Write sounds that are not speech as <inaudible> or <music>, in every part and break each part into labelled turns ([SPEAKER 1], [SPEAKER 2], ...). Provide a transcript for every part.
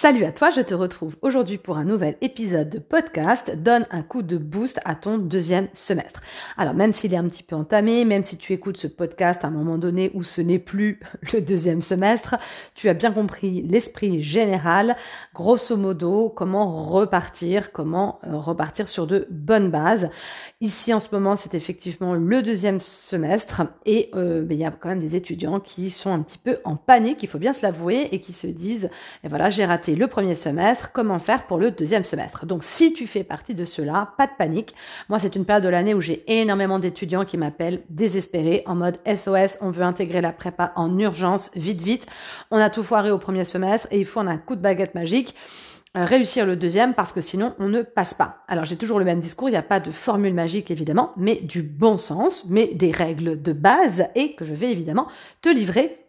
[SPEAKER 1] Salut à toi, je te retrouve aujourd'hui pour un nouvel épisode de podcast Donne un coup de boost à ton deuxième semestre. Alors même s'il est un petit peu entamé, même si tu écoutes ce podcast à un moment donné où ce n'est plus <laughs> le deuxième semestre, tu as bien compris l'esprit général, grosso modo, comment repartir, comment euh, repartir sur de bonnes bases. Ici en ce moment c'est effectivement le deuxième semestre et euh, ben, il y a quand même des étudiants qui sont un petit peu en panique, il faut bien se l'avouer, et qui se disent, et voilà, j'ai raté le premier semestre, comment faire pour le deuxième semestre. Donc si tu fais partie de cela, pas de panique. Moi, c'est une période de l'année où j'ai énormément d'étudiants qui m'appellent désespérés en mode SOS, on veut intégrer la prépa en urgence, vite, vite. On a tout foiré au premier semestre et il faut en un coup de baguette magique euh, réussir le deuxième parce que sinon on ne passe pas. Alors j'ai toujours le même discours, il n'y a pas de formule magique évidemment, mais du bon sens, mais des règles de base et que je vais évidemment te livrer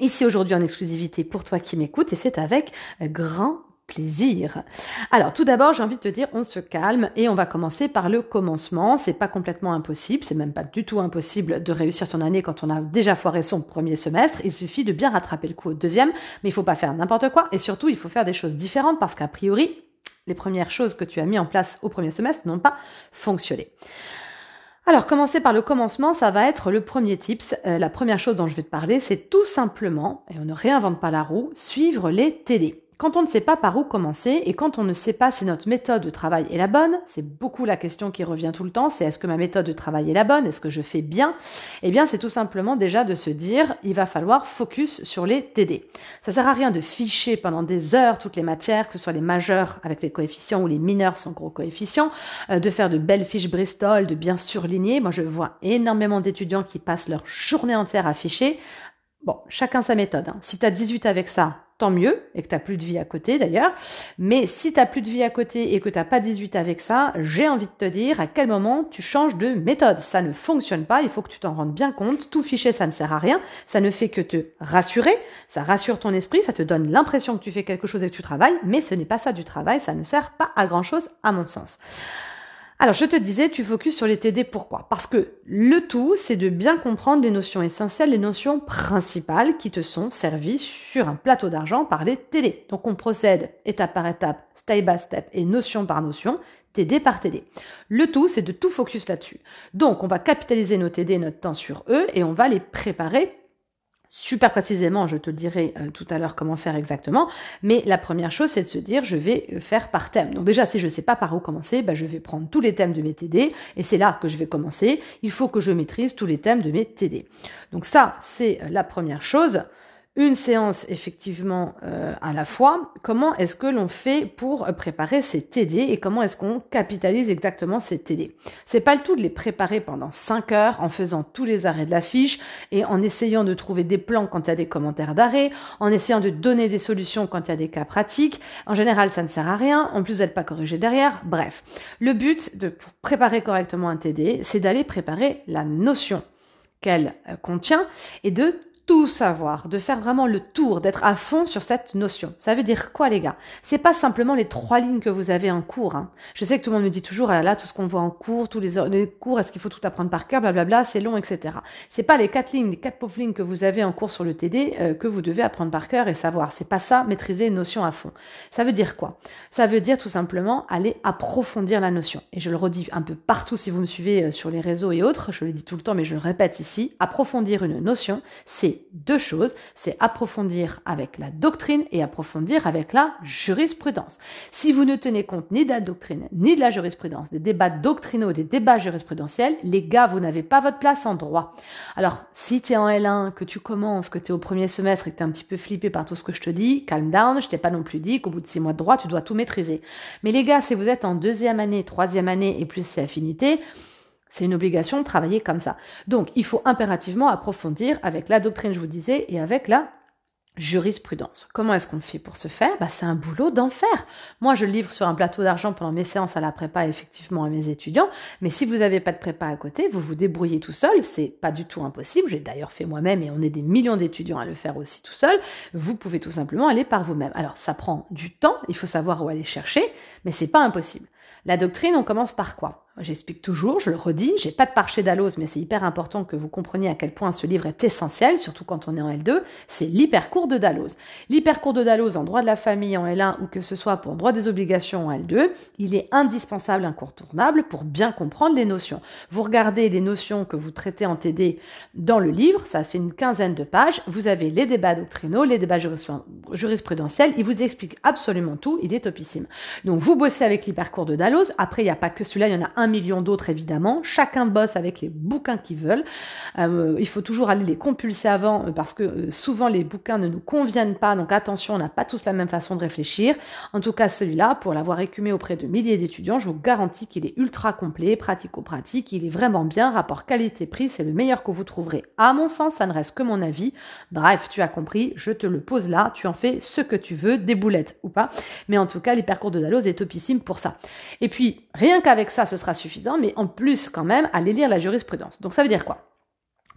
[SPEAKER 1] ici aujourd'hui en exclusivité pour toi qui m'écoutes et c'est avec grand plaisir. Alors tout d'abord, j'ai envie de te dire, on se calme et on va commencer par le commencement. C'est pas complètement impossible, c'est même pas du tout impossible de réussir son année quand on a déjà foiré son premier semestre. Il suffit de bien rattraper le coup au deuxième, mais il faut pas faire n'importe quoi et surtout il faut faire des choses différentes parce qu'a priori, les premières choses que tu as mis en place au premier semestre n'ont pas fonctionné. Alors, commencer par le commencement, ça va être le premier tips. Euh, la première chose dont je vais te parler, c'est tout simplement, et on ne réinvente pas la roue, suivre les TD. Quand on ne sait pas par où commencer et quand on ne sait pas si notre méthode de travail est la bonne, c'est beaucoup la question qui revient tout le temps, c'est est-ce que ma méthode de travail est la bonne, est-ce que je fais bien? Eh bien, c'est tout simplement déjà de se dire, il va falloir focus sur les TD. Ça sert à rien de ficher pendant des heures toutes les matières, que ce soit les majeurs avec les coefficients ou les mineurs sans gros coefficients, euh, de faire de belles fiches Bristol, de bien surligner. Moi, je vois énormément d'étudiants qui passent leur journée entière à ficher. Bon, chacun sa méthode. Hein. Si tu as 18 avec ça, tant mieux, et que tu plus de vie à côté d'ailleurs. Mais si tu plus de vie à côté et que tu pas 18 avec ça, j'ai envie de te dire à quel moment tu changes de méthode. Ça ne fonctionne pas, il faut que tu t'en rendes bien compte. Tout fichier, ça ne sert à rien. Ça ne fait que te rassurer, ça rassure ton esprit, ça te donne l'impression que tu fais quelque chose et que tu travailles, mais ce n'est pas ça du travail, ça ne sert pas à grand chose à mon sens. Alors, je te disais, tu focuses sur les TD. Pourquoi? Parce que le tout, c'est de bien comprendre les notions essentielles, les notions principales qui te sont servies sur un plateau d'argent par les TD. Donc, on procède étape par étape, step by step et notion par notion. TD par TD. Le tout, c'est de tout focus là-dessus. Donc, on va capitaliser nos TD, notre temps sur eux, et on va les préparer super précisément, je te dirai euh, tout à l'heure comment faire exactement, mais la première chose, c'est de se dire, je vais euh, faire par thème. Donc déjà, si je ne sais pas par où commencer, bah, je vais prendre tous les thèmes de mes TD, et c'est là que je vais commencer. Il faut que je maîtrise tous les thèmes de mes TD. Donc ça, c'est euh, la première chose une séance effectivement euh, à la fois. Comment est-ce que l'on fait pour préparer ces TD et comment est-ce qu'on capitalise exactement ces TD C'est pas le tout de les préparer pendant 5 heures en faisant tous les arrêts de la fiche et en essayant de trouver des plans quand il y a des commentaires d'arrêt, en essayant de donner des solutions quand il y a des cas pratiques. En général, ça ne sert à rien. En plus, vous n'êtes pas corrigé derrière. Bref, le but de préparer correctement un TD, c'est d'aller préparer la notion qu'elle euh, contient et de tout savoir, de faire vraiment le tour, d'être à fond sur cette notion. Ça veut dire quoi, les gars? C'est pas simplement les trois lignes que vous avez en cours. Hein. Je sais que tout le monde me dit toujours, ah là, tout ce qu'on voit en cours, tous les, cours, est-ce qu'il faut tout apprendre par cœur, blablabla, c'est long, etc. C'est pas les quatre lignes, les quatre pauvres lignes que vous avez en cours sur le TD euh, que vous devez apprendre par cœur et savoir. C'est pas ça, maîtriser une notion à fond. Ça veut dire quoi? Ça veut dire tout simplement aller approfondir la notion. Et je le redis un peu partout si vous me suivez euh, sur les réseaux et autres, je le dis tout le temps, mais je le répète ici, approfondir une notion, c'est deux choses, c'est approfondir avec la doctrine et approfondir avec la jurisprudence. Si vous ne tenez compte ni de la doctrine ni de la jurisprudence, des débats doctrinaux, des débats jurisprudentiels, les gars, vous n'avez pas votre place en droit. Alors, si tu es en L1, que tu commences, que tu es au premier semestre et que tu es un petit peu flippé par tout ce que je te dis, calm down, je t'ai pas non plus dit qu'au bout de six mois de droit, tu dois tout maîtriser. Mais les gars, si vous êtes en deuxième année, troisième année et plus c'est affinité, c'est une obligation de travailler comme ça. Donc, il faut impérativement approfondir avec la doctrine, je vous disais, et avec la jurisprudence. Comment est-ce qu'on fait pour ce faire? Bah, C'est un boulot d'enfer. Moi, je livre sur un plateau d'argent pendant mes séances à la prépa, effectivement, à mes étudiants. Mais si vous n'avez pas de prépa à côté, vous vous débrouillez tout seul. C'est pas du tout impossible. J'ai d'ailleurs fait moi-même et on est des millions d'étudiants à le faire aussi tout seul. Vous pouvez tout simplement aller par vous-même. Alors, ça prend du temps. Il faut savoir où aller chercher, mais c'est pas impossible. La doctrine, on commence par quoi? J'explique toujours, je le redis, j'ai pas de parcher d'Allos, mais c'est hyper important que vous compreniez à quel point ce livre est essentiel, surtout quand on est en L2, c'est l'hypercours de Dalloz. L'hypercours de Dalloz en droit de la famille en L1 ou que ce soit pour droit des obligations en L2, il est indispensable, incontournable pour bien comprendre les notions. Vous regardez les notions que vous traitez en TD dans le livre, ça fait une quinzaine de pages, vous avez les débats doctrinaux, les débats jurisprudentiels, il vous explique absolument tout, il est topissime. Donc vous bossez avec l'hypercours de Dalloz, après il n'y a pas que celui-là, il y en a un million d'autres évidemment. Chacun bosse avec les bouquins qu'ils veulent. Euh, il faut toujours aller les compulser avant euh, parce que euh, souvent les bouquins ne nous conviennent pas. Donc attention, on n'a pas tous la même façon de réfléchir. En tout cas, celui-là, pour l'avoir écumé auprès de milliers d'étudiants, je vous garantis qu'il est ultra complet, pratico-pratique. Il est vraiment bien. Rapport qualité-prix, c'est le meilleur que vous trouverez. À mon sens, ça ne reste que mon avis. Bref, tu as compris. Je te le pose là. Tu en fais ce que tu veux, des boulettes ou pas. Mais en tout cas, l'hypercours de Dalloz est topissime pour ça. Et puis, rien qu'avec ça, ce sera suffisant, mais en plus, quand même, aller lire la jurisprudence. Donc ça veut dire quoi?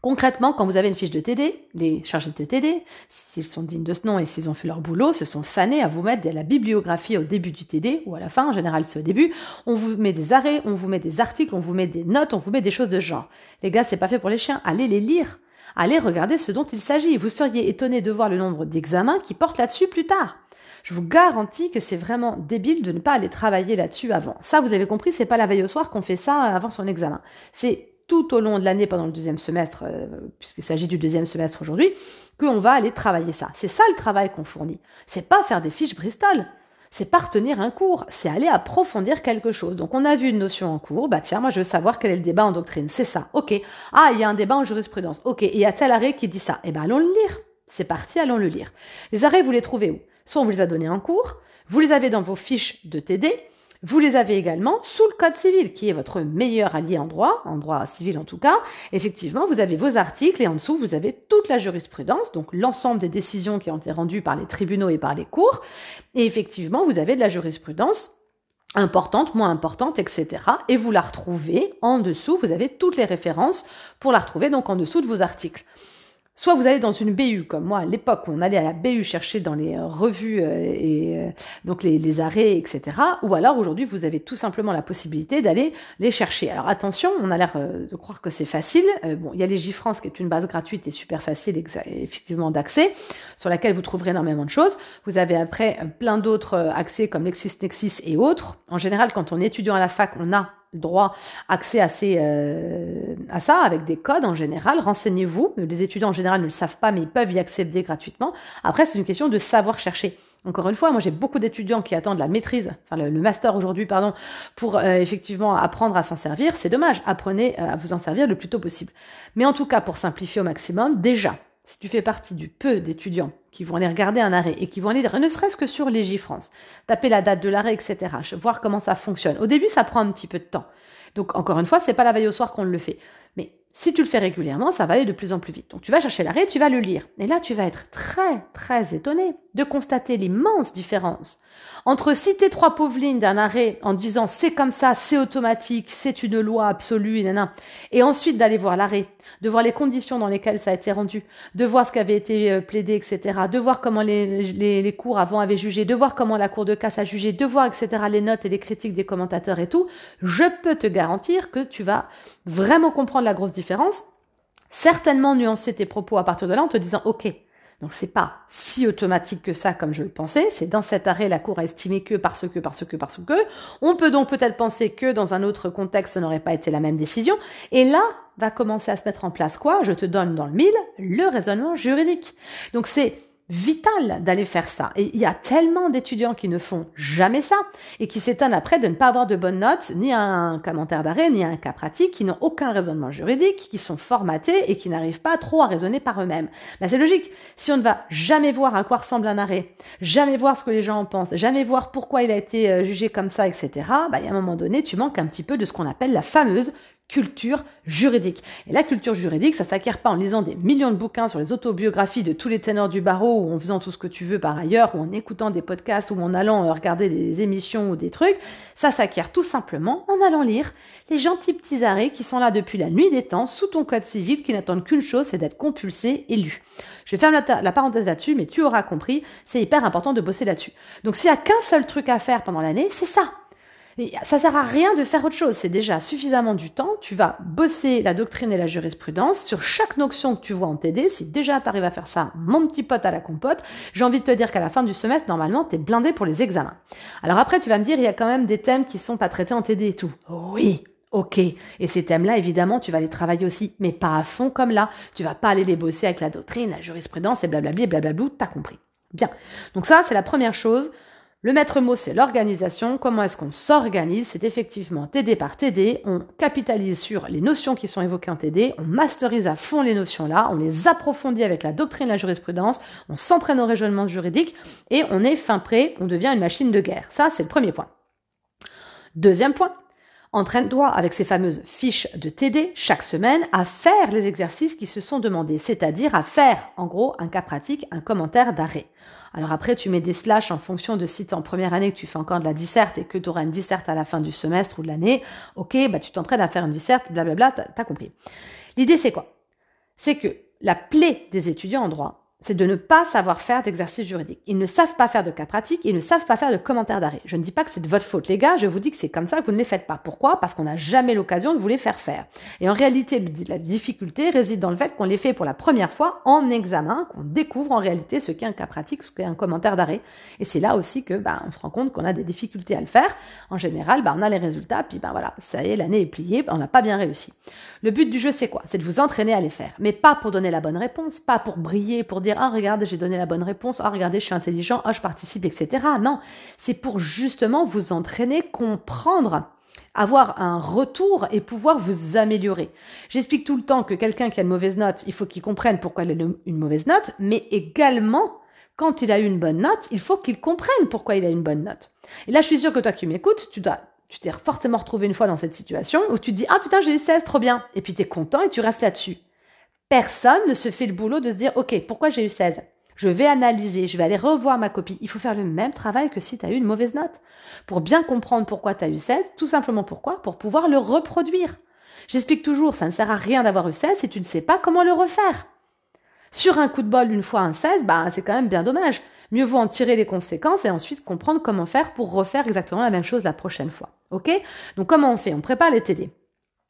[SPEAKER 1] Concrètement, quand vous avez une fiche de TD, les chargés de TD, s'ils sont dignes de ce nom et s'ils ont fait leur boulot, se sont fanés à vous mettre de la bibliographie au début du TD ou à la fin, en général c'est au début. On vous met des arrêts, on vous met des articles, on vous met des notes, on vous met des choses de genre. Les gars, c'est pas fait pour les chiens. Allez les lire. Allez regarder ce dont il s'agit. Vous seriez étonné de voir le nombre d'examens qui portent là-dessus plus tard. Je vous garantis que c'est vraiment débile de ne pas aller travailler là-dessus avant. Ça, vous avez compris, c'est pas la veille au soir qu'on fait ça avant son examen. C'est tout au long de l'année pendant le deuxième semestre, euh, puisqu'il s'agit du deuxième semestre aujourd'hui, qu'on va aller travailler ça. C'est ça le travail qu'on fournit. C'est pas faire des fiches Bristol. C'est pas retenir un cours, c'est aller approfondir quelque chose. Donc on a vu une notion en cours, bah tiens, moi je veux savoir quel est le débat en doctrine, c'est ça, ok. Ah, il y a un débat en jurisprudence, ok, et il y a tel arrêt qui dit ça, eh ben allons le lire. C'est parti, allons le lire. Les arrêts, vous les trouvez où? Soit on vous les a donnés en cours, vous les avez dans vos fiches de TD, vous les avez également sous le Code civil, qui est votre meilleur allié en droit, en droit civil en tout cas. Effectivement, vous avez vos articles et en dessous, vous avez toute la jurisprudence, donc l'ensemble des décisions qui ont été rendues par les tribunaux et par les cours. Et effectivement, vous avez de la jurisprudence importante, moins importante, etc. Et vous la retrouvez en dessous, vous avez toutes les références pour la retrouver donc en dessous de vos articles. Soit vous allez dans une BU, comme moi à l'époque, on allait à la BU chercher dans les euh, revues euh, et euh, donc les, arrêts, etc. Ou alors aujourd'hui, vous avez tout simplement la possibilité d'aller les chercher. Alors attention, on a l'air de croire que c'est facile. bon, il y a les JFrance qui est une base gratuite et super facile effectivement d'accès, sur laquelle vous trouverez énormément de choses. Vous avez après plein d'autres accès comme LexisNexis et autres. En général, quand on est étudiant à la fac, on a droit accès à, ces, euh, à ça avec des codes en général. Renseignez-vous. Les étudiants en général ne le savent pas, mais ils peuvent y accéder gratuitement. Après, c'est une question de savoir chercher. Encore une fois, moi j'ai beaucoup d'étudiants qui attendent la maîtrise, enfin le, master aujourd'hui, pardon, pour euh, effectivement apprendre à s'en servir. C'est dommage. Apprenez euh, à vous en servir le plus tôt possible. Mais en tout cas, pour simplifier au maximum, déjà, si tu fais partie du peu d'étudiants qui vont aller regarder un arrêt et qui vont aller ne serait-ce que sur Légifrance, taper la date de l'arrêt, etc., voir comment ça fonctionne. Au début, ça prend un petit peu de temps. Donc, encore une fois, c'est pas la veille au soir qu'on le fait. Mais si tu le fais régulièrement, ça va aller de plus en plus vite. Donc, tu vas chercher l'arrêt, tu vas le lire. Et là, tu vas être très, très étonné de constater l'immense différence entre citer trois pauvres lignes d'un arrêt en disant c'est comme ça, c'est automatique, c'est une loi absolue, et ensuite d'aller voir l'arrêt, de voir les conditions dans lesquelles ça a été rendu, de voir ce qui avait été euh, plaidé, etc., de voir comment les, les, les cours avant avaient jugé, de voir comment la cour de casse a jugé, de voir, etc., les notes et les critiques des commentateurs et tout, je peux te garantir que tu vas vraiment comprendre la grosse différence, certainement nuancer tes propos à partir de là en te disant, OK, donc c'est pas si automatique que ça comme je le pensais. C'est dans cet arrêt la Cour a estimé que parce que parce que parce que. On peut donc peut-être penser que dans un autre contexte, ce n'aurait pas été la même décision. Et là va commencer à se mettre en place quoi? Je te donne dans le mille le raisonnement juridique. Donc c'est vital d'aller faire ça. Et il y a tellement d'étudiants qui ne font jamais ça et qui s'étonnent après de ne pas avoir de bonnes notes, ni un commentaire d'arrêt, ni un cas pratique, qui n'ont aucun raisonnement juridique, qui sont formatés et qui n'arrivent pas trop à raisonner par eux-mêmes. Ben, c'est logique. Si on ne va jamais voir à quoi ressemble un arrêt, jamais voir ce que les gens en pensent, jamais voir pourquoi il a été euh, jugé comme ça, etc., ben, il y a un moment donné, tu manques un petit peu de ce qu'on appelle la fameuse culture juridique. Et la culture juridique, ça s'acquiert pas en lisant des millions de bouquins sur les autobiographies de tous les ténors du barreau ou en faisant tout ce que tu veux par ailleurs ou en écoutant des podcasts ou en allant euh, regarder des émissions ou des trucs. Ça s'acquiert tout simplement en allant lire les gentils petits arrêts qui sont là depuis la nuit des temps sous ton code civil qui n'attendent qu'une chose, c'est d'être compulsés et lus. Je vais faire la, la parenthèse là-dessus, mais tu auras compris, c'est hyper important de bosser là-dessus. Donc s'il y a qu'un seul truc à faire pendant l'année, c'est ça Et ça sert à rien de faire autre chose. C'est déjà suffisamment du temps. Tu vas bosser la doctrine et la jurisprudence sur chaque notion que tu vois en TD. Si déjà tu arrives à faire ça, mon petit pote à la compote, j'ai envie de te dire qu'à la fin du semestre, normalement, tu es blindé pour les examens. Alors après, tu vas me dire, il y a quand même des thèmes qui sont pas traités en TD et tout. Oui, Ok. Et ces thèmes-là, évidemment, tu vas les travailler aussi, mais pas à fond comme là. Tu vas pas aller les bosser avec la doctrine, la jurisprudence et blablabli et t'as compris. Bien. Donc ça, c'est la première chose. Le maître mot, c'est l'organisation. Comment est-ce qu'on s'organise? C'est effectivement TD par TD. On capitalise sur les notions qui sont évoquées en TD. On masterise à fond les notions-là. On les approfondit avec la doctrine, la jurisprudence. On s'entraîne au raisonnement juridique et on est fin prêt. On devient une machine de guerre. Ça, c'est le premier point. Deuxième point. Entraîne-toi avec ces fameuses fiches de TD chaque semaine à faire les exercices qui se sont demandés, c'est-à-dire à faire en gros un cas pratique, un commentaire d'arrêt. Alors après, tu mets des slash en fonction de si tu en première année que tu fais encore de la disserte et que tu auras une disserte à la fin du semestre ou de l'année. Ok, bah tu t'entraînes à faire une disserte, blablabla, t'as as compris. L'idée c'est quoi? C'est que la plaie des étudiants en droit, c'est de ne pas savoir faire d'exercice juridique. Ils ne savent pas faire de cas pratiques, ils ne savent pas faire de commentaires d'arrêt. Je ne dis pas que c'est de votre faute, les gars, je vous dis que c'est comme ça que vous ne les faites pas. Pourquoi? Parce qu'on n'a jamais l'occasion de vous les faire faire. Et en réalité, la difficulté réside dans le fait qu'on les fait pour la première fois en examen, qu'on découvre en réalité ce qu'est un cas pratique, ce qu'est un commentaire d'arrêt. Et c'est là aussi que bah, on se rend compte qu'on a des difficultés à le faire. En général, bah, on a les résultats, puis ben voilà, ça y est, l'année est pliée, on n'a pas bien réussi. Le but du jeu, c'est quoi? C'est de vous entraîner à les faire, mais pas pour donner la bonne réponse, pas pour briller, pour dire ah regarde j'ai donné la bonne réponse, ah regardez je suis intelligent, ah je participe, etc. Non, c'est pour justement vous entraîner, comprendre avoir un retour et pouvoir vous améliorer. J'explique tout le temps que quelqu'un qui a une mauvaise note, il faut qu'il comprenne pourquoi il a une mauvaise note, mais également, quand il a eu une bonne note, il faut qu'il comprenne pourquoi il a une bonne note. Et là, je suis sûre que toi qui m'écoutes, tu dois, tu t'es forcément retrouvé une fois dans cette situation où tu te dis, ah putain, j'ai eu 16, trop bien. Et puis tu es content et tu restes là-dessus personne ne se fait le boulot de se dire, OK, pourquoi j'ai eu 16 Je vais analyser, je vais aller revoir ma copie. Il faut faire le même travail que si tu as eu une mauvaise note. Pour bien comprendre pourquoi tu as eu 16, tout simplement pourquoi? Pour pouvoir le reproduire. J'explique toujours, ça ne sert à rien d'avoir eu 16 si tu ne sais pas comment le refaire. Sur un coup de bol, une fois un 16, bah, c'est quand même bien dommage. Mieux vaut en tirer les conséquences et ensuite comprendre comment faire pour refaire exactement la même chose la prochaine fois. OK? Donc comment on fait? On prépare les TD.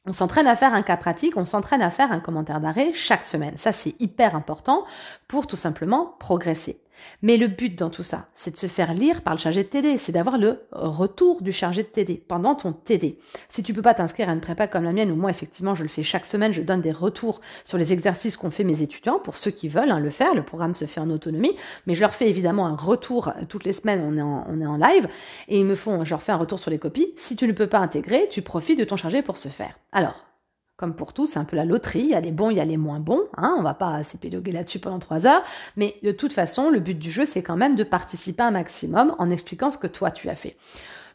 [SPEAKER 1] On s'entraîne à faire un cas pratique, on s'entraîne à faire un commentaire d'arrêt chaque semaine. Ça, c'est hyper important pour tout simplement progresser. Mais le but dans tout ça, c'est de se faire lire par le chargé de TD, c'est d'avoir le retour du chargé de TD pendant ton TD. Si tu peux pas t'inscrire à une prépa comme la mienne, ou moi effectivement je le fais chaque semaine, je donne des retours sur les exercices qu'ont fait mes étudiants pour ceux qui veulent hein, le faire. Le programme se fait en autonomie, mais je leur fais évidemment un retour euh, toutes les semaines. On est en, on est en live et ils me font, je leur fais un retour sur les copies. Si tu ne peux pas intégrer, tu profites de ton chargé pour ce faire. Alors, comme pour tout, c'est un peu la loterie. Il y a les bons, il y a les moins bons. Hein, on va pas s'épiloguer là-dessus pendant trois heures. Mais de toute façon, le but du jeu, c'est quand même de participer un maximum en expliquant ce que toi tu as fait.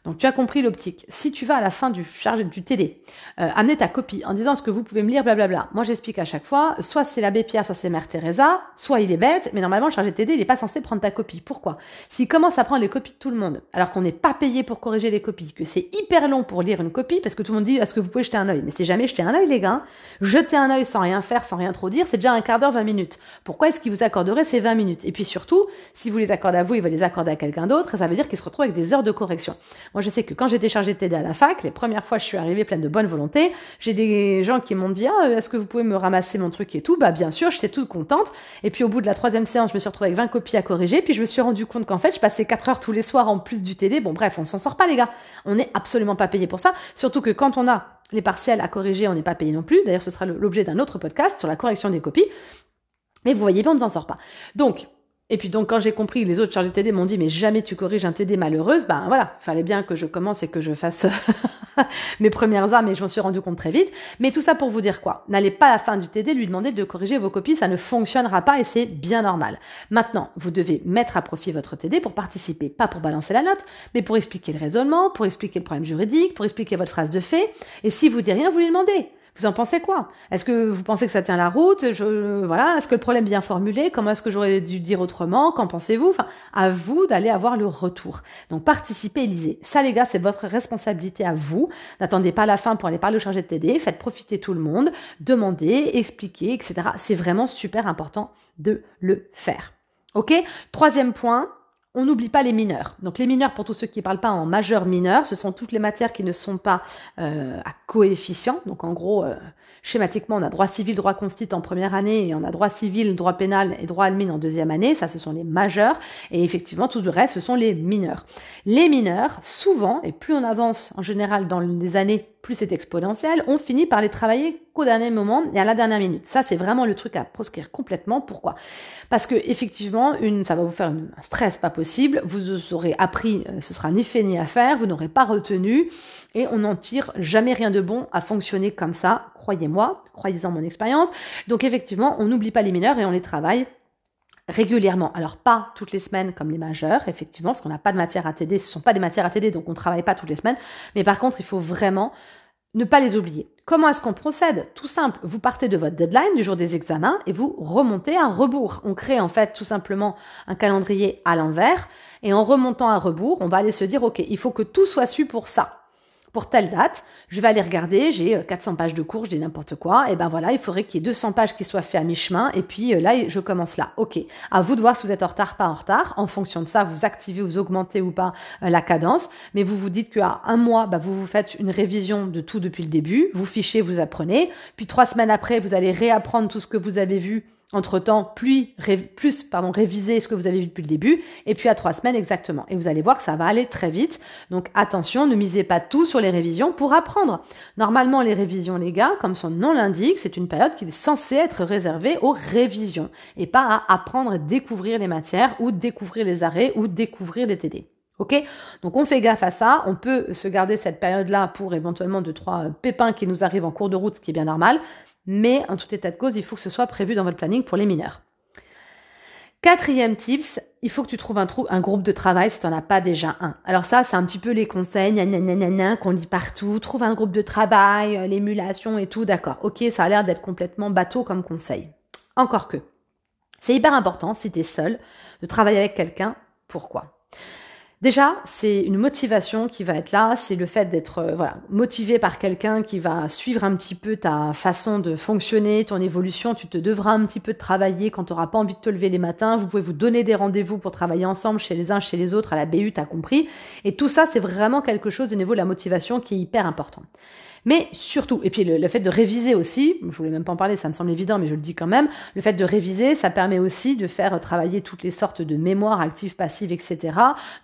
[SPEAKER 1] Donc tu as compris l'optique. Si tu vas à la fin du charge du TD, euh, amener ta copie en disant ce que vous pouvez me lire, blablabla. Moi j'explique à chaque fois, soit c'est l'abbé Pierre, soit c'est Mère Teresa, soit il est bête, mais normalement le chargé de TD, il n'est pas censé prendre ta copie. Pourquoi? S'il commence à prendre les copies de tout le monde, alors qu'on n'est pas payé pour corriger les copies, que c'est hyper long pour lire une copie, parce que tout le monde dit est-ce que vous pouvez jeter un œil? Mais c'est jamais jeter un œil les gars. Jeter un œil sans rien faire, sans rien trop dire, c'est déjà un quart d'heure, 20 minutes. Pourquoi est-ce qu'il vous accorderait ces 20 minutes? Et puis surtout, si vous les accordez à vous, il va les accorder à quelqu'un d'autre, ça veut dire qu'il se retrouve avec des heures de correction. Moi je sais que quand j'étais chargée de t'aider à la fac. Les premières fois, je suis arrivée pleine de bonne volonté. J'ai des gens qui m'ont dit, ah, est-ce que vous pouvez me ramasser mon truc et tout? Bah, bien sûr, j'étais toute contente. Et puis, au bout de la troisième séance, je me suis retrouvée avec 20 copies à corriger. Puis, je me suis rendu compte qu'en fait, je passais 4 heures tous les soirs en plus du TD. Bon, bref, on s'en sort pas, les gars. On n'est absolument pas payé pour ça. Surtout que quand on a les partiels à corriger, on n'est pas payé non plus. D'ailleurs, ce sera l'objet d'un autre podcast sur la correction des copies. Mais vous voyez bien, on ne s'en sort pas. Donc, et puis donc quand j'ai compris, les autres chargés TD m'ont dit mais jamais tu corriges un TD malheureuse, ben voilà, fallait bien que je commence et que je fasse <laughs> mes premières armes et je m'en suis rendu compte très vite. Mais tout ça pour vous dire quoi? N'allez pas à la fin du TD lui demander de corriger vos copies, ça ne fonctionnera pas et c'est bien normal. Maintenant, vous devez mettre à profit votre TD pour participer, pas pour balancer la note, mais pour expliquer le raisonnement, pour expliquer le problème juridique, pour expliquer votre phrase de fait. Et si vous dites rien, vous lui demandez. Vous en pensez quoi? Est-ce que vous pensez que ça tient la route? Voilà. Est-ce que le problème est bien formulé? Comment est-ce que j'aurais dû dire autrement? Qu'en pensez-vous? Enfin, à vous d'aller avoir le retour. Donc, participez, lisez. Ça, les gars, c'est votre responsabilité à vous. N'attendez pas la fin pour aller parler au chargé de TD. Faites profiter tout le monde. Demandez, expliquez, etc. C'est vraiment super important de le faire. Ok? Troisième point, on n'oublie pas les mineurs. Donc les mineurs, pour tous ceux qui ne parlent pas en majeur mineur, ce sont toutes les matières qui ne sont pas euh, à coefficient. Donc en gros, euh, schématiquement, on a droit civil, droit constit en première année, et on a droit civil, droit pénal et droit admin en deuxième année. Ça, ce sont les majeurs. Et effectivement, tout le reste, ce sont les mineurs. Les mineurs, souvent, et plus on avance en général dans les années plus c'est exponentiel, on finit par les travailler qu'au dernier moment et à la dernière minute. Ça, c'est vraiment le truc à proscrire complètement. Pourquoi? Parce que effectivement, ça va vous faire un stress pas possible. Vous aurez appris, euh, ce sera ni fait ni à faire. Vous n'aurez pas retenu et on n'en tire jamais rien de bon à fonctionner comme ça. Croyez-moi, croyez-en mon expérience. Donc effectivement, on n'oublie pas les mineurs et on les travaille régulièrement. Alors pas toutes les semaines comme les majeurs, effectivement, parce qu'on n'a pas de matière à TD, ce sont pas des matières à TD, donc on ne travaille pas toutes les semaines. Mais par contre, il faut vraiment ne pas les oublier. Comment est-ce qu'on procède? Tout simple, vous partez de votre deadline du jour des examens et vous remontez à rebours. On crée en fait tout simplement un calendrier à l'envers et en remontant à rebours, on va aller se dire, OK, il faut que tout soit su pour ça pour telle date, je vais aller regarder, j'ai 400 euh, pages de cours, je n'importe quoi, et ben voilà, il faudrait qu'il y ait 200 pages qui soient faites à mi-chemin, et puis euh, là, je commence là. Ok, à vous de voir si vous êtes en retard, pas en retard. En fonction de ça, vous activez, vous augmentez ou pas euh, la cadence, mais vous vous dites qu'à un mois, bah, vous vous faites une révision de tout depuis le début, vous fichez, vous apprenez, puis trois semaines après, vous allez réapprendre tout ce que vous avez vu entre-temps, plus, plus pardon, réviser ce que vous avez vu depuis le début, et puis à trois semaines exactement. Et vous allez voir que ça va aller très vite. Donc attention, ne misez pas tout sur les révisions pour apprendre. Normalement, les révisions, les gars, comme son nom l'indique, c'est une période qui est censée être réservée aux révisions, et pas à apprendre et découvrir les matières, ou découvrir les arrêts, ou découvrir les TD. Ok? Donc on fait gaffe à ça. On peut se garder cette période-là pour éventuellement deux trois pépins qui nous arrivent en cours de route, ce qui est bien normal mais en tout état de cause, il faut que ce soit prévu dans votre planning pour les mineurs. Quatrième tips, il faut que tu trouves un, groupe de travail si tu n'en as pas déjà un. Alors ça, c'est un petit peu les conseils qu'on lit partout. Trouve un groupe de travail, euh, l'émulation et tout, d'accord. Ok, ça a l'air d'être complètement bateau comme conseil. Encore que. C'est hyper important, si tu es seul, de travailler avec quelqu'un. Pourquoi? Déjà, c'est une motivation qui va être là, c'est le fait d'être euh, motivé par quelqu'un qui va suivre un petit peu ta façon de fonctionner, ton évolution, tu te devras un petit peu travailler quand tu n'auras pas envie de te lever les matins, vous pouvez vous donner des rendez-vous pour travailler ensemble chez les uns, chez les autres, à la BU, as compris. Et tout ça, c'est vraiment quelque chose au niveau de la motivation qui est hyper important. Mais surtout, et puis le, fait de réviser aussi, je voulais même pas en parler, ça me semble évident, mais je le dis quand même, le fait de réviser, ça permet aussi de faire travailler toutes les sortes de mémoires actives, passives, etc.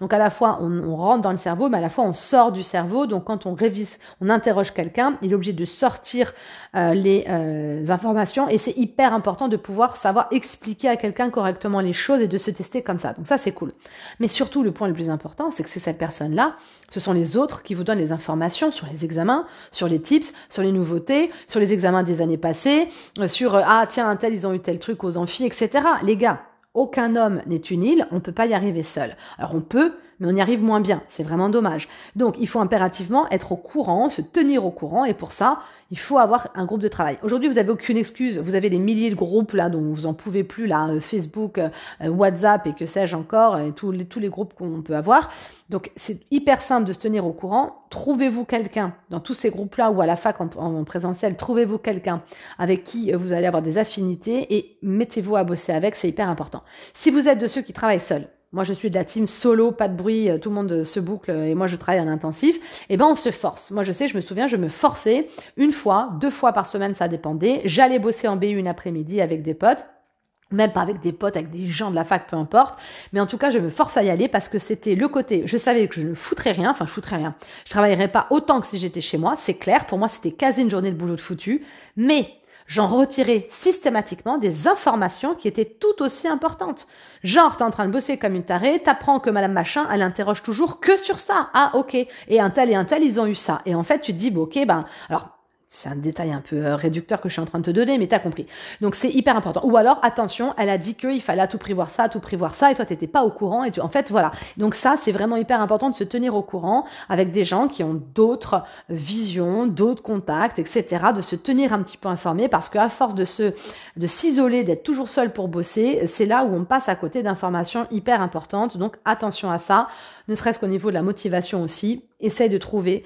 [SPEAKER 1] Donc à la fois on, rentre dans le cerveau, mais à la fois on sort du cerveau. Donc quand on révise, on interroge quelqu'un, il est obligé de sortir euh, les euh, informations et c'est hyper important de pouvoir savoir expliquer à quelqu'un correctement les choses et de se tester comme ça. Donc ça c'est cool. Mais surtout le point le plus important, c'est que c'est cette personne-là, ce sont les autres qui vous donnent les informations sur les examens, sur sur tips, sur les nouveautés, sur les examens des années passées, euh, sur euh, ah tiens un tel ils ont eu tel truc aux amphis, etc. Les gars, aucun homme n'est une île, on peut pas y arriver seul. Alors on peut, mais on y arrive moins bien. C'est vraiment dommage. Donc il faut impérativement être au courant, se tenir au courant, et pour ça, il faut avoir un groupe de travail. Aujourd'hui, vous avez aucune excuse. Vous avez les milliers de groupes là dont vous en pouvez plus là, euh, Facebook, euh, WhatsApp et que sais-je encore, et tous les tous les groupes qu'on peut avoir. Donc c'est hyper simple de se tenir au courant. Trouvez-vous quelqu'un dans tous ces groupes-là ou à la fac en, en présentiel. Trouvez-vous quelqu'un avec qui euh, vous allez avoir des affinités et mettez-vous à bosser avec. C'est hyper important. Si vous êtes de ceux qui travaillent seuls, moi je suis de la team solo, pas de bruit, euh, tout le monde se boucle et moi je travaille en intensif, et eh ben on se force. Moi je sais, je me souviens, je me forçais une fois, deux fois par semaine, ça dépendait. J'allais bosser en BU une après-midi avec des potes même pas avec des potes, avec des gens de la fac, peu importe. Mais en tout cas, je me force à y aller parce que c'était le côté, je savais que je ne foutrais rien, enfin, je foutrais rien. Je travaillerais pas autant que si j'étais chez moi, c'est clair. Pour moi, c'était quasi une journée de boulot de foutu. Mais j'en retirais systématiquement des informations qui étaient tout aussi importantes. Genre, t'es en train de bosser comme une tarée, t'apprends que madame machin, elle interroge toujours que sur ça. Ah, ok. Et un tel et un tel, ils ont eu ça. Et en fait, tu te dis, bon, ok, ben, alors, c'est un détail un peu euh, réducteur que je suis en train de te donner, mais t'as compris. Donc c'est hyper important. Ou alors, attention, elle a dit qu'il fallait tout prix voir ça, tout prix voir ça, et toi t'étais pas au courant. Et tu... en fait, voilà. Donc ça, c'est vraiment hyper important de se tenir au courant avec des gens qui ont d'autres visions, d'autres contacts, etc. De se tenir un petit peu informé, parce qu'à force de se, de s'isoler, d'être toujours seul pour bosser, c'est là où on passe à côté d'informations hyper importantes. Donc attention à ça, ne serait-ce qu'au niveau de la motivation aussi. Essaye de trouver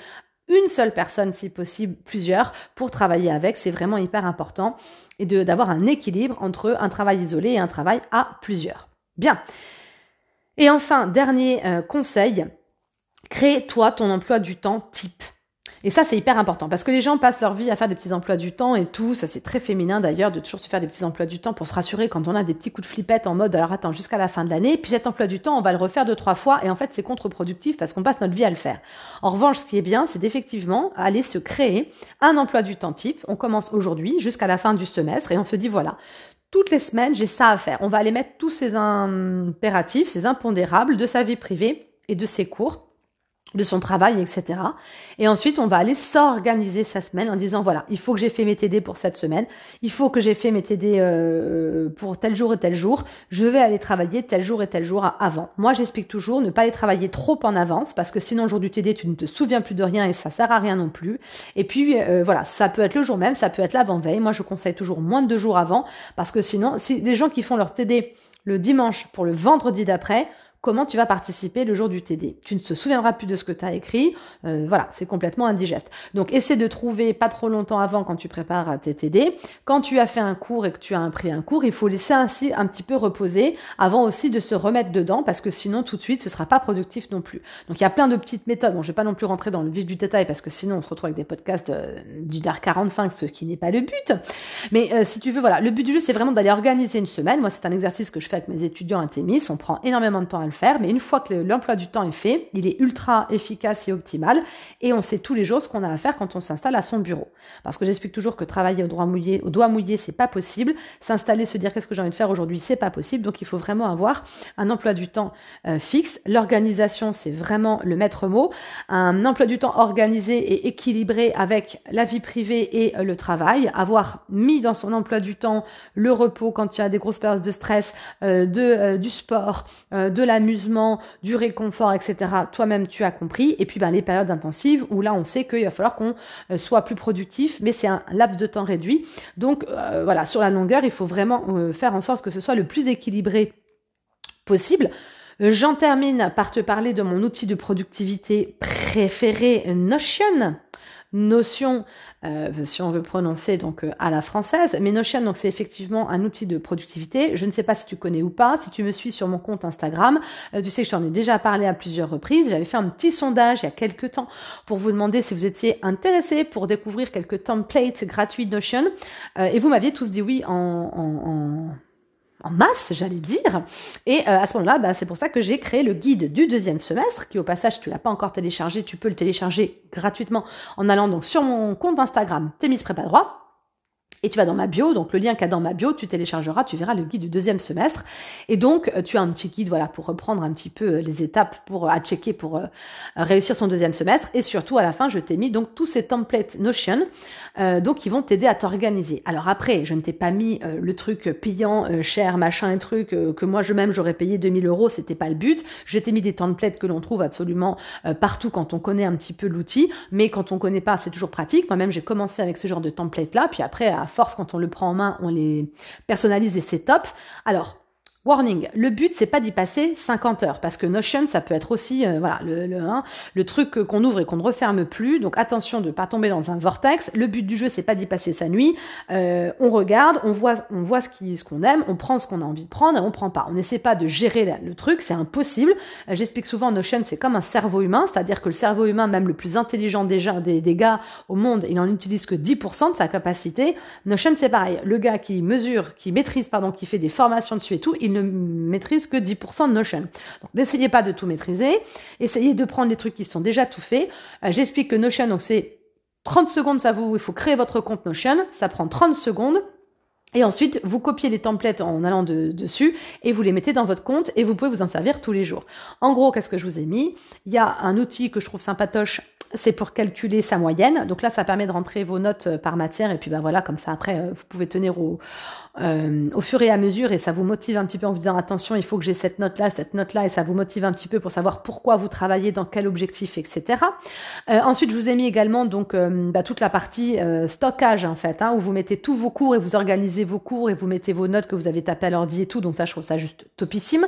[SPEAKER 1] une seule personne, si possible plusieurs, pour travailler avec. C'est vraiment hyper important. Et d'avoir un équilibre entre un travail isolé et un travail à plusieurs. Bien. Et enfin, dernier euh, conseil, crée toi ton emploi du temps type. Et ça, c'est hyper important parce que les gens passent leur vie à faire des petits emplois du temps et tout. Ça, c'est très féminin d'ailleurs de toujours se faire des petits emplois du temps pour se rassurer quand on a des petits coups de flippette en mode alors attends jusqu'à la fin de l'année. Puis cet emploi du temps, on va le refaire deux trois fois et en fait, c'est contre-productif parce qu'on passe notre vie à le faire. En revanche, ce qui est bien, c'est d'effectivement aller se créer un emploi du temps type. On commence aujourd'hui jusqu'à la fin du semestre et on se dit voilà, toutes les semaines, j'ai ça à faire. On va aller mettre tous ces impératifs, ces impondérables de sa vie privée et de ses cours de son travail, etc. Et ensuite, on va aller s'organiser sa semaine en disant, voilà, il faut que j'ai fait mes TD pour cette semaine, il faut que j'ai fait mes TD euh, pour tel jour et tel jour, je vais aller travailler tel jour et tel jour avant. Moi, j'explique toujours ne pas aller travailler trop en avance, parce que sinon, le jour du TD, tu ne te souviens plus de rien et ça sert à rien non plus. Et puis, euh, voilà, ça peut être le jour même, ça peut être l'avant-veille. Moi, je conseille toujours moins de deux jours avant, parce que sinon, si les gens qui font leur TD le dimanche pour le vendredi d'après, comment tu vas participer le jour du TD. Tu ne te souviendras plus de ce que tu as écrit. Euh, voilà, c'est complètement indigeste. Donc, essaie de trouver pas trop longtemps avant quand tu prépares tes TD. Quand tu as fait un cours et que tu as pris un cours, il faut laisser ainsi un petit peu reposer avant aussi de se remettre dedans parce que sinon, tout de suite, ce sera pas productif non plus. Donc, il y a plein de petites méthodes. Bon, je vais pas non plus rentrer dans le vif du détail parce que sinon, on se retrouve avec des podcasts euh, du DAR 45, ce qui n'est pas le but. Mais euh, si tu veux, voilà, le but du jeu, c'est vraiment d'aller organiser une semaine. Moi, c'est un exercice que je fais avec mes étudiants à Témis. On prend énormément de temps à le faire, mais une fois que l'emploi du temps est fait, il est ultra efficace et optimal, et on sait tous les jours ce qu'on a à faire quand on s'installe à son bureau. Parce que j'explique toujours que travailler au doigt mouillé, au doigt mouillé, c'est pas possible. S'installer, se dire qu'est-ce que j'ai envie de faire aujourd'hui, c'est pas possible. Donc il faut vraiment avoir un emploi du temps euh, fixe. L'organisation, c'est vraiment le maître mot. Un emploi du temps organisé et équilibré avec la vie privée et euh, le travail. Avoir mis dans son emploi du temps le repos quand il y a des grosses périodes de stress, euh, de du sport, de l'amusement, du réconfort, etc. Toi-même, tu as compris. Et puis, ben, les périodes intensives où là, on sait qu'il va falloir qu'on euh, soit plus productif, mais c'est un laps de temps réduit. Donc, euh, voilà, sur la longueur, il faut vraiment euh, faire en sorte que ce soit le plus équilibré possible. J'en termine par te parler de mon outil de productivité préféré, Notion. Notion, euh, si on veut prononcer donc euh, à la française. Mais Notion, donc c'est effectivement un outil de productivité. Je ne sais pas si tu connais ou pas. Si tu me suis sur mon compte Instagram, euh, tu sais que je t'en ai déjà parlé à plusieurs reprises. J'avais fait un petit sondage il y a quelques temps pour vous demander si vous étiez intéressé pour découvrir quelques templates gratuits Notion. et vous m'aviez tous dit oui en, en en masse, j'allais dire. Et euh, à ce moment-là, bah, c'est pour ça que j'ai créé le guide du deuxième semestre, qui au passage, tu l'as pas encore téléchargé, tu peux le télécharger gratuitement en allant donc sur mon compte Instagram, Témis Prépa Droit. Et tu vas dans ma bio, donc le lien qu'il y a dans ma bio, tu téléchargeras, tu verras le guide du deuxième semestre. Et donc, euh, tu as un petit guide, voilà, pour reprendre un petit peu euh, les étapes pour euh, à checker pour réussir son deuxième semestre. Et surtout, à la fin, je t'ai mis donc tous ces templates Notion, donc qui vont t'aider à t'organiser. Alors après, je ne t'ai pas mis le truc payant, cher, machin et truc que moi je même j'aurais payé 2000 euros, c'était pas le but. Je t'ai mis des templates que l'on trouve absolument partout quand on connaît un petit peu l'outil, mais quand on connaît pas, c'est toujours pratique. Moi-même, j'ai commencé avec ce genre de template là, puis après force, quand on le prend en main, on les personnalise et c'est top. Alors, Warning, le but c'est pas d'y passer 50 heures parce que Notion ça peut être aussi euh, voilà le le, hein, le truc qu'on ouvre et qu'on ne referme plus. Donc attention de pas tomber dans un vortex. Le but du jeu c'est pas d'y passer sa nuit. Euh, on regarde, on voit on voit ce qui ce qu'on aime, on prend ce qu'on a envie de prendre et on prend pas. On n'essaie pas de gérer le truc, c'est impossible. Euh, j'explique souvent Notion c'est comme un cerveau humain, c'est-à-dire que le cerveau humain même le plus intelligent déjà des, des gars au monde, il en utilise que 10% de sa capacité. Notion c'est pareil. Le gars qui mesure, qui maîtrise pardon, qui fait des formations dessus et tout, il ne maîtrise que 10% de Notion. Donc n'essayez pas de tout maîtriser, essayez de prendre les trucs qui sont déjà tout faits. Euh, j'explique que Notion, donc c'est 30 secondes, ça vous, il faut créer votre compte Notion, ça prend 30 secondes. Et ensuite, vous copiez les templates en allant dessus et vous les mettez dans votre compte et vous pouvez vous en servir tous les jours. En gros, qu'est-ce que je vous ai mis? Il y a un outil que je trouve sympatoche c'est pour calculer sa moyenne. Donc là, ça permet de rentrer vos notes euh, par matière et puis ben voilà, comme ça après, euh, vous pouvez tenir au, euh, au fur et à mesure et ça vous motive un petit peu en vous disant attention, il faut que j'ai cette note-là, cette note-là et ça vous motive un petit peu pour savoir pourquoi vous travaillez, dans quel objectif, etc. ensuite, je vous ai mis également donc bah, toute la partie stockage en fait, hein, où vous mettez tous vos cours et vous organisez vos cours et vous mettez vos notes que vous avez tapées à l'ordi et tout. Donc ça, je trouve ça juste topissime.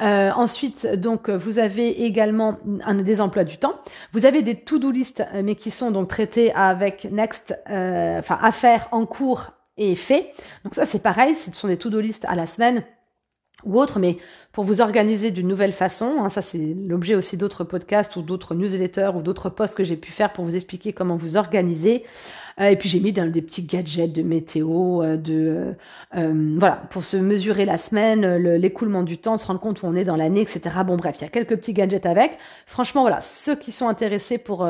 [SPEAKER 1] ensuite, donc vous avez également un des emplois du temps. Vous avez des to-do list, euh, mais qui sont donc traités avec next, euh, enfin à faire en cours et fait. Donc ça c'est pareil, ce sont des to-do list à la semaine ou autre, mais pour vous organiser d'une nouvelle façon. Hein, ça, c'est l'objet aussi d'autres podcasts ou d'autres newsletters ou d'autres posts que j'ai pu faire pour vous expliquer comment vous organiser. Euh, et puis j'ai mis dans des petits gadgets de météo, euh, de euh, voilà, pour se mesurer la semaine, l'écoulement du temps, se rendre compte où on est dans l'année, etc. Bon bref, il y a quelques petits gadgets avec. Franchement, voilà, ceux qui sont intéressés pour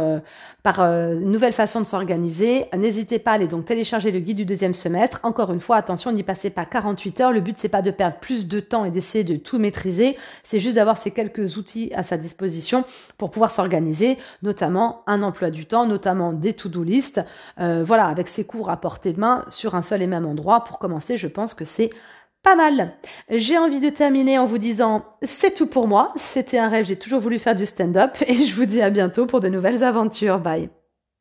[SPEAKER 1] par une nouvelle façon de s'organiser, n'hésitez pas à aller donc télécharger le guide du deuxième semestre. Encore une fois, attention, n'y passez pas 48 heures. Le but c'est pas de perdre plus de temps et d'essayer de tout c'est juste d'avoir ces quelques outils à sa disposition pour pouvoir s'organiser, notamment un emploi du temps, notamment des to-do list. Euh, voilà, avec ses cours à portée de main sur un seul et même endroit. Pour commencer, je pense que c'est pas mal. J'ai envie de terminer en vous disant c'est tout pour moi. C'était un rêve, j'ai toujours voulu faire du stand-up et je vous dis à bientôt pour de nouvelles aventures. Bye.